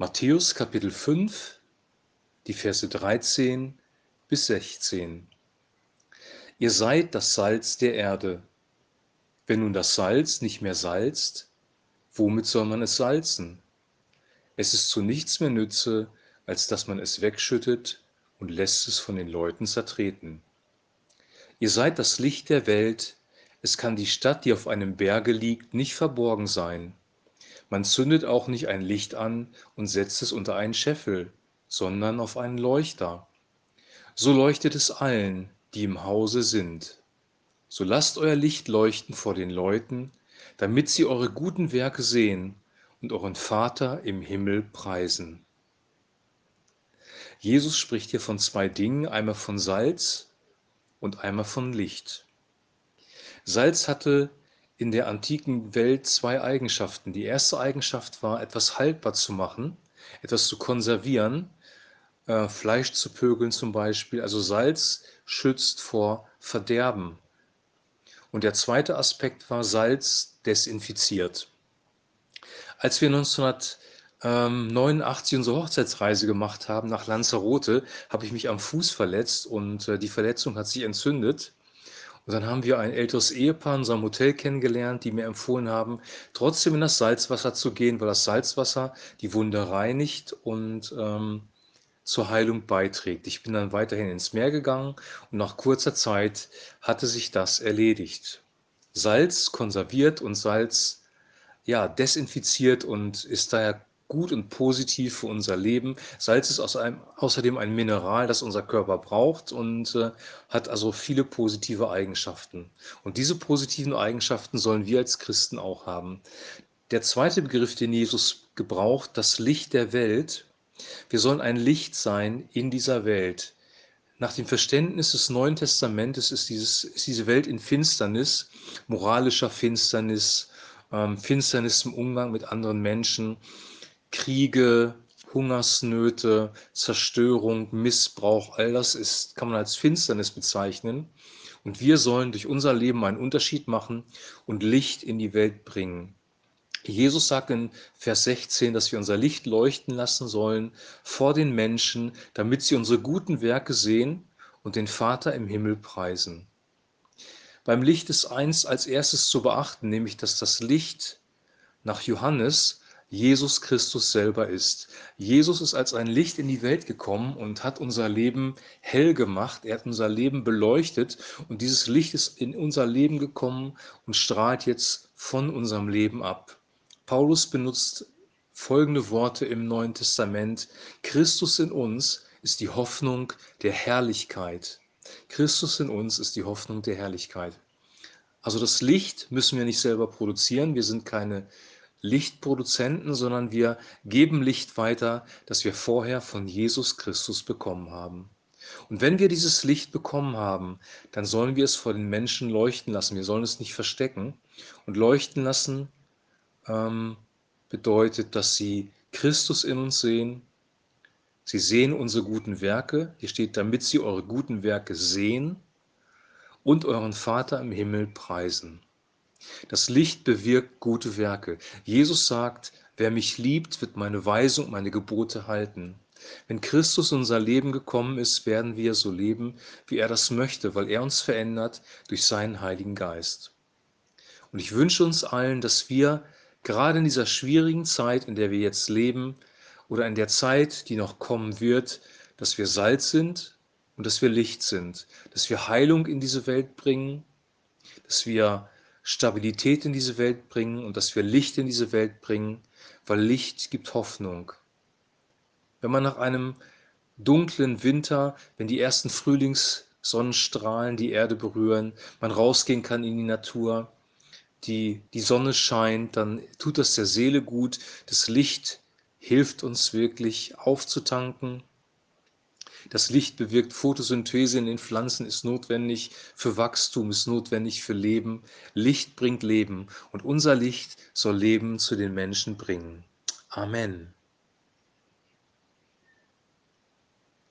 Matthäus Kapitel 5, die Verse 13 bis 16. Ihr seid das Salz der Erde. Wenn nun das Salz nicht mehr salzt, womit soll man es salzen? Es ist zu nichts mehr nütze, als dass man es wegschüttet und lässt es von den Leuten zertreten. Ihr seid das Licht der Welt, es kann die Stadt, die auf einem Berge liegt, nicht verborgen sein. Man zündet auch nicht ein Licht an und setzt es unter einen Scheffel, sondern auf einen Leuchter. So leuchtet es allen, die im Hause sind. So lasst euer Licht leuchten vor den Leuten, damit sie eure guten Werke sehen und euren Vater im Himmel preisen. Jesus spricht hier von zwei Dingen, einmal von Salz und einmal von Licht. Salz hatte in der antiken Welt zwei Eigenschaften. Die erste Eigenschaft war, etwas haltbar zu machen, etwas zu konservieren, äh, Fleisch zu pökeln zum Beispiel. Also Salz schützt vor Verderben. Und der zweite Aspekt war, Salz desinfiziert. Als wir 1989 unsere Hochzeitsreise gemacht haben nach Lanzarote, habe ich mich am Fuß verletzt und äh, die Verletzung hat sich entzündet. Und dann haben wir ein älteres Ehepaar in unserem Hotel kennengelernt, die mir empfohlen haben, trotzdem in das Salzwasser zu gehen, weil das Salzwasser die Wunde reinigt und ähm, zur Heilung beiträgt. Ich bin dann weiterhin ins Meer gegangen und nach kurzer Zeit hatte sich das erledigt. Salz konserviert und Salz ja, desinfiziert und ist daher gut und positiv für unser Leben. Salz ist außerdem ein Mineral, das unser Körper braucht und äh, hat also viele positive Eigenschaften. Und diese positiven Eigenschaften sollen wir als Christen auch haben. Der zweite Begriff, den Jesus gebraucht, das Licht der Welt. Wir sollen ein Licht sein in dieser Welt. Nach dem Verständnis des Neuen Testamentes ist, dieses, ist diese Welt in Finsternis, moralischer Finsternis, ähm, Finsternis im Umgang mit anderen Menschen. Kriege, Hungersnöte, Zerstörung, Missbrauch, all das ist, kann man als Finsternis bezeichnen. Und wir sollen durch unser Leben einen Unterschied machen und Licht in die Welt bringen. Jesus sagt in Vers 16, dass wir unser Licht leuchten lassen sollen vor den Menschen, damit sie unsere guten Werke sehen und den Vater im Himmel preisen. Beim Licht ist eins als erstes zu beachten, nämlich dass das Licht nach Johannes Jesus Christus selber ist. Jesus ist als ein Licht in die Welt gekommen und hat unser Leben hell gemacht. Er hat unser Leben beleuchtet und dieses Licht ist in unser Leben gekommen und strahlt jetzt von unserem Leben ab. Paulus benutzt folgende Worte im Neuen Testament. Christus in uns ist die Hoffnung der Herrlichkeit. Christus in uns ist die Hoffnung der Herrlichkeit. Also das Licht müssen wir nicht selber produzieren. Wir sind keine Lichtproduzenten, sondern wir geben Licht weiter, das wir vorher von Jesus Christus bekommen haben. Und wenn wir dieses Licht bekommen haben, dann sollen wir es vor den Menschen leuchten lassen. Wir sollen es nicht verstecken. Und leuchten lassen ähm, bedeutet, dass sie Christus in uns sehen. Sie sehen unsere guten Werke. Hier steht, damit sie eure guten Werke sehen und euren Vater im Himmel preisen. Das Licht bewirkt gute Werke. Jesus sagt, wer mich liebt, wird meine Weisung, meine Gebote halten. Wenn Christus in unser Leben gekommen ist, werden wir so leben, wie er das möchte, weil er uns verändert durch seinen Heiligen Geist. Und ich wünsche uns allen, dass wir gerade in dieser schwierigen Zeit, in der wir jetzt leben, oder in der Zeit, die noch kommen wird, dass wir Salz sind und dass wir Licht sind, dass wir Heilung in diese Welt bringen, dass wir Stabilität in diese Welt bringen und dass wir Licht in diese Welt bringen, weil Licht gibt Hoffnung. Wenn man nach einem dunklen Winter, wenn die ersten Frühlingssonnenstrahlen die Erde berühren, man rausgehen kann in die Natur, die, die Sonne scheint, dann tut das der Seele gut. Das Licht hilft uns wirklich aufzutanken, das Licht bewirkt Photosynthese in den Pflanzen, ist notwendig für Wachstum, ist notwendig für Leben. Licht bringt Leben und unser Licht soll Leben zu den Menschen bringen. Amen.